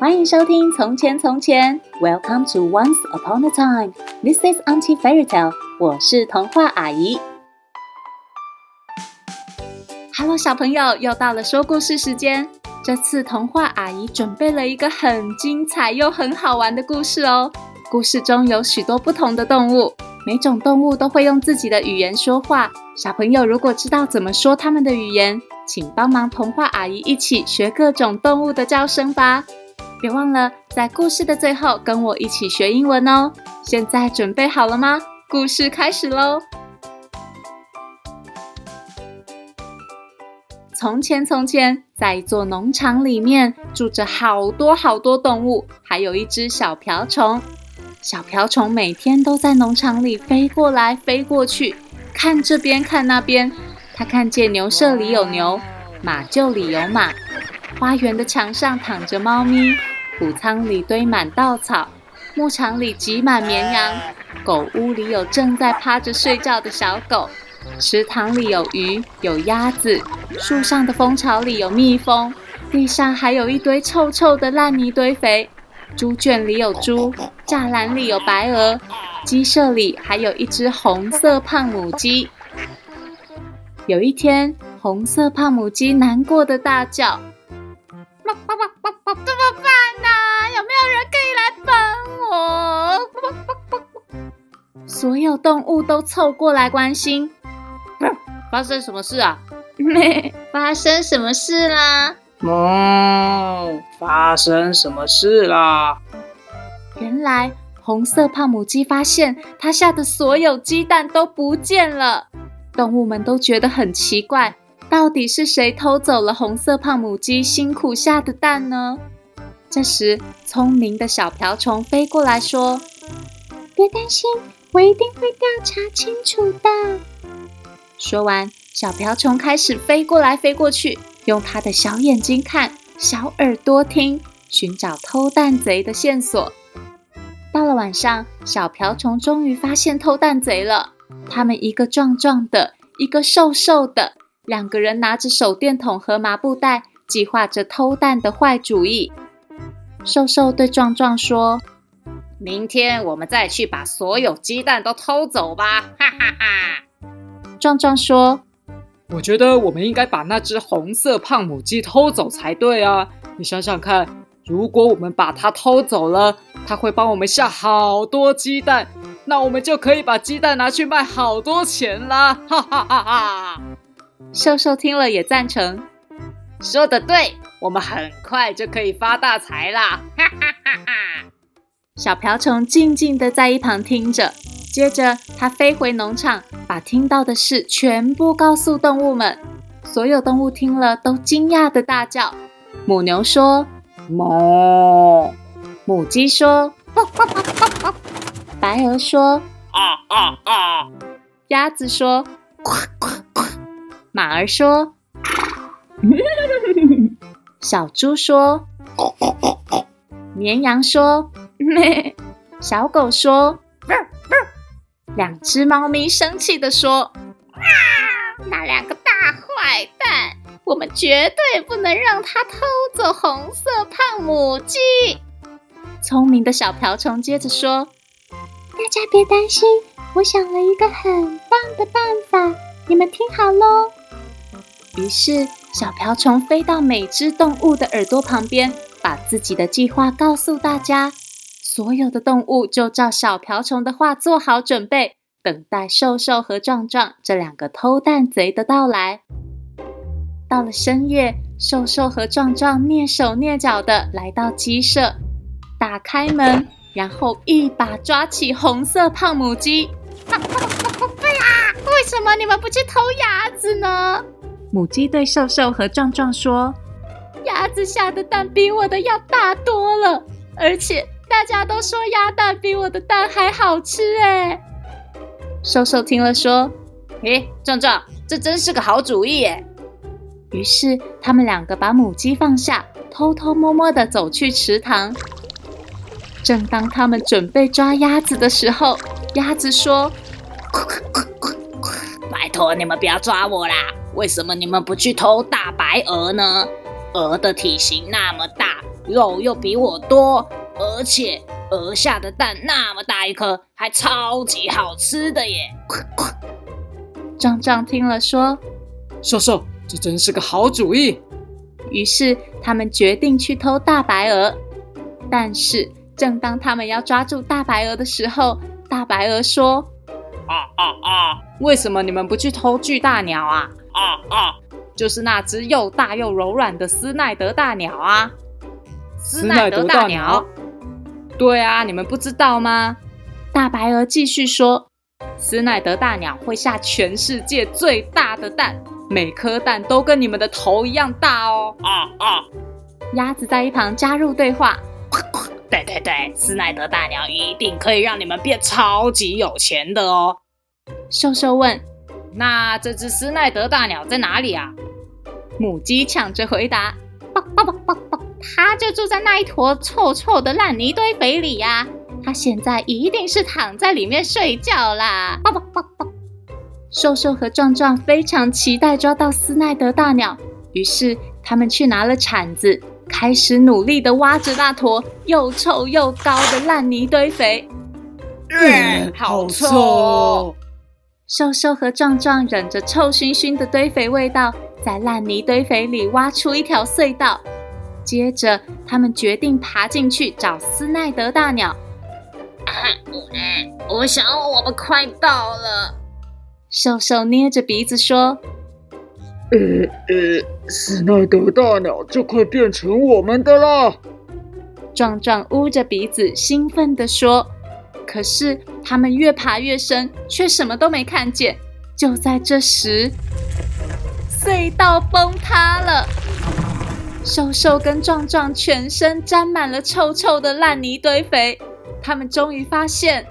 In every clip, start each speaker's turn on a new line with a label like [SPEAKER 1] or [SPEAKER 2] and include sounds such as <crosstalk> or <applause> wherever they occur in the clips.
[SPEAKER 1] 欢迎收听《从前从前》，Welcome to Once Upon a Time。This is Auntie Fairy Tale。我是童话阿姨。Hello，小朋友，又到了说故事时间。这次童话阿姨准备了一个很精彩又很好玩的故事哦。故事中有许多不同的动物，每种动物都会用自己的语言说话。小朋友如果知道怎么说他们的语言，请帮忙童话阿姨一起学各种动物的叫声吧。别忘了在故事的最后跟我一起学英文哦！现在准备好了吗？故事开始喽！从前，从前，在一座农场里面住着好多好多动物，还有一只小瓢虫。小瓢虫每天都在农场里飞过来飞过去，看这边看那边。它看见牛舍里有牛，马厩里有马。花园的墙上躺着猫咪，谷仓里堆满稻草，牧场里挤满绵羊，狗屋里有正在趴着睡觉的小狗，池塘里有鱼有鸭子，树上的蜂巢里有蜜蜂，地上还有一堆臭臭的烂泥堆肥，猪圈里有猪，栅栏里有白鹅，鸡舍里还有一只红色胖母鸡。有一天，红色胖母鸡难过的大叫。所有动物都凑过来关心。
[SPEAKER 2] 发生什么事啊？<laughs>
[SPEAKER 1] 没发生什么事啦？
[SPEAKER 2] 哦，发生什么事啦？
[SPEAKER 1] 原来红色胖母鸡发现它下的所有鸡蛋都不见了，动物们都觉得很奇怪。到底是谁偷走了红色胖母鸡辛苦下的蛋呢？这时，聪明的小瓢虫飞过来说：“别担心，我一定会调查清楚的。”说完，小瓢虫开始飞过来飞过去，用它的小眼睛看，小耳朵听，寻找偷蛋贼的线索。到了晚上，小瓢虫终于发现偷蛋贼了。他们一个壮壮的，一个瘦瘦的。两个人拿着手电筒和麻布袋，计划着偷蛋的坏主意。瘦瘦对壮壮说：“
[SPEAKER 2] 明天我们再去把所有鸡蛋都偷走吧！”哈哈哈。
[SPEAKER 1] 壮壮说：“
[SPEAKER 3] 我觉得我们应该把那只红色胖母鸡偷走才对啊！你想想看，如果我们把它偷走了，它会帮我们下好多鸡蛋，那我们就可以把鸡蛋拿去卖好多钱啦！哈哈哈哈。”
[SPEAKER 1] 瘦瘦听了也赞成，
[SPEAKER 2] 说的对，我们很快就可以发大财啦！哈哈哈哈。
[SPEAKER 1] 小瓢虫静静地在一旁听着，接着它飞回农场，把听到的事全部告诉动物们。所有动物听了都惊讶地大叫：母牛说：“
[SPEAKER 3] 哞！”
[SPEAKER 1] 母鸡说：“！”白鹅说：“
[SPEAKER 2] 啊啊啊！”
[SPEAKER 1] 鸭子说：“呱呱呱！”马儿说：“小猪说，绵羊说，咩，小狗说，两只猫咪生气地说：‘啊，那两个大坏蛋，我们绝对不能让他偷走红色胖母鸡。’聪明的小瓢虫接着说：‘大家别担心，我想了一个很棒的办法，你们听好喽。’”于是，小瓢虫飞到每只动物的耳朵旁边，把自己的计划告诉大家。所有的动物就照小瓢虫的话做好准备，等待瘦瘦和壮壮这两个偷蛋贼的到来。到了深夜，瘦瘦和壮壮蹑手蹑脚地来到鸡舍，打开门，然后一把抓起红色胖母鸡。啊啊啊！为什么你们不去偷鸭子呢？母鸡对瘦瘦和壮壮说：“鸭子下的蛋比我的要大多了，而且大家都说鸭蛋比我的蛋还好吃。”哎，瘦瘦听了说：“
[SPEAKER 2] 诶，壮壮，这真是个好主意耶！”
[SPEAKER 1] 于是他们两个把母鸡放下，偷偷摸摸的走去池塘。正当他们准备抓鸭子的时候，鸭子说：“
[SPEAKER 2] 拜托你们不要抓我啦！”为什么你们不去偷大白鹅呢？鹅的体型那么大，肉又比我多，而且鹅下的蛋那么大一颗，还超级好吃的耶！
[SPEAKER 1] 壮壮听了说：“
[SPEAKER 3] 瘦瘦，这真是个好主意。”
[SPEAKER 1] 于是他们决定去偷大白鹅。但是正当他们要抓住大白鹅的时候，大白鹅说：“
[SPEAKER 2] 啊啊啊！
[SPEAKER 3] 为什么你们不去偷巨大鸟啊？
[SPEAKER 2] 啊啊！
[SPEAKER 3] 就是那只又大又柔软的斯奈德大鸟啊！
[SPEAKER 2] 斯奈德大鸟？
[SPEAKER 3] 对啊，你们不知道吗？”
[SPEAKER 1] 大白鹅继续说。
[SPEAKER 3] 斯奈德大鸟会下全世界最大的蛋，每颗蛋都跟你们的头一样大哦！
[SPEAKER 2] 啊啊！
[SPEAKER 1] 鸭子在一旁加入对话。
[SPEAKER 2] 对对对，斯奈德大鸟一定可以让你们变超级有钱的哦。
[SPEAKER 1] 瘦瘦问：“
[SPEAKER 2] 那这只斯奈德大鸟在哪里啊？”
[SPEAKER 1] 母鸡抢着回答：“啵啵啵啵啵，它就住在那一坨臭臭的烂泥堆肥里呀。”他现在一定是躺在里面睡觉啦！瘦瘦和壮壮非常期待抓到斯奈德大鸟，于是他们去拿了铲子，开始努力地挖着那坨又臭又高的烂泥堆肥。
[SPEAKER 2] 嗯，好臭！
[SPEAKER 1] 瘦瘦和壮壮忍着臭熏熏的堆肥味道，在烂泥堆肥里挖出一条隧道。接着，他们决定爬进去找斯奈德大鸟。<laughs>
[SPEAKER 2] 我想我们快到了。
[SPEAKER 1] 瘦瘦捏着鼻子说：“
[SPEAKER 4] 呃呃，斯奈德大鸟就快变成我们的了。”
[SPEAKER 1] 壮壮捂着鼻子兴奋地说：“可是他们越爬越深，却什么都没看见。就在这时，隧道崩塌了，瘦瘦跟壮壮全身沾满了臭臭的烂泥堆肥。”他们终于发现，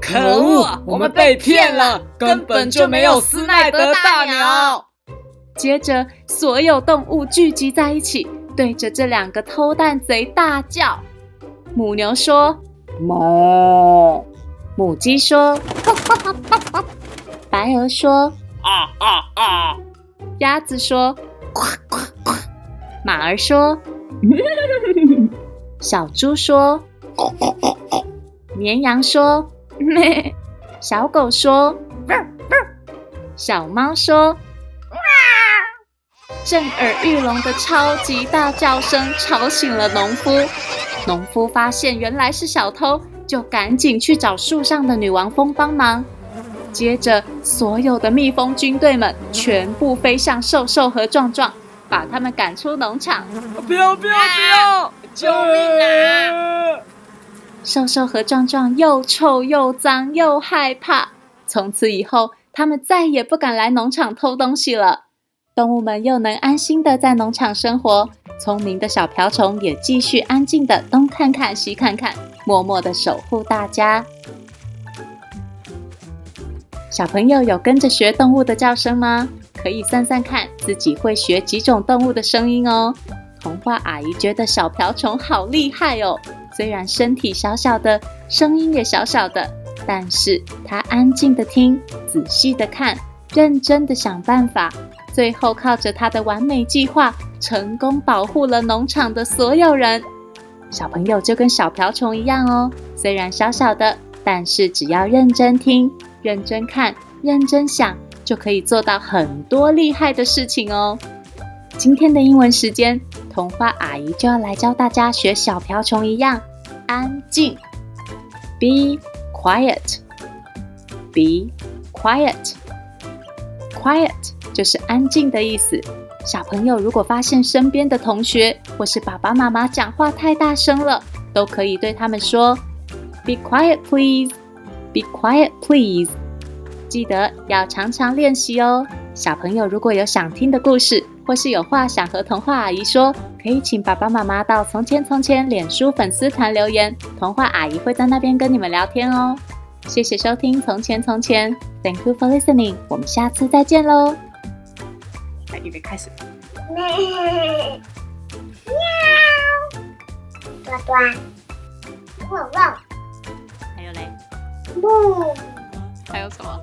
[SPEAKER 3] 可恶，我们被骗了，根本就没有斯奈德大鸟。
[SPEAKER 1] 接着，所有动物聚集在一起，对着这两个偷蛋贼大叫。母牛说：“
[SPEAKER 3] 哞。”
[SPEAKER 1] 母鸡说：“哈哈哈白鹅说：“
[SPEAKER 2] 啊啊啊！”
[SPEAKER 1] 鸭子说：“呱呱呱！”马儿说：“ <laughs> 小猪说。”绵羊说：“咩。”小狗说：“汪汪。”小猫说：“哇！”震耳欲聋的超级大叫声吵醒了农夫。农夫发现原来是小偷，就赶紧去找树上的女王蜂帮忙。接着，所有的蜜蜂军队们全部飞向瘦瘦和壮壮，把他们赶出农场。
[SPEAKER 3] 不要不要不要！
[SPEAKER 2] 救命啊！
[SPEAKER 1] 瘦瘦和壮壮又臭又脏又害怕，从此以后，他们再也不敢来农场偷东西了。动物们又能安心的在农场生活，聪明的小瓢虫也继续安静的东看看西看看，默默的守护大家。小朋友有跟着学动物的叫声吗？可以算算看，自己会学几种动物的声音哦。童话阿姨觉得小瓢虫好厉害哦。虽然身体小小的，声音也小小的，但是他安静的听，仔细的看，认真的想办法，最后靠着他的完美计划，成功保护了农场的所有人。小朋友就跟小瓢虫一样哦，虽然小小的，但是只要认真听、认真看、认真想，就可以做到很多厉害的事情哦。今天的英文时间，童话阿姨就要来教大家学小瓢虫一样。安静，be quiet，be quiet，quiet 就是安静的意思。小朋友如果发现身边的同学或是爸爸妈妈讲话太大声了，都可以对他们说：“Be quiet, please. Be quiet, please.” 记得要常常练习哦。小朋友如果有想听的故事，或是有话想和童话阿姨说，可以请爸爸妈妈到“从前从前”脸书粉丝团留言，童话阿姨会在那边跟你们聊天哦。谢谢收听《从前从前》，Thank you for listening，我们下次再见喽。
[SPEAKER 3] 来，预备开始。
[SPEAKER 5] 喵，多多，汪汪，
[SPEAKER 1] 还有嘞，
[SPEAKER 5] 不，
[SPEAKER 1] 还有什么？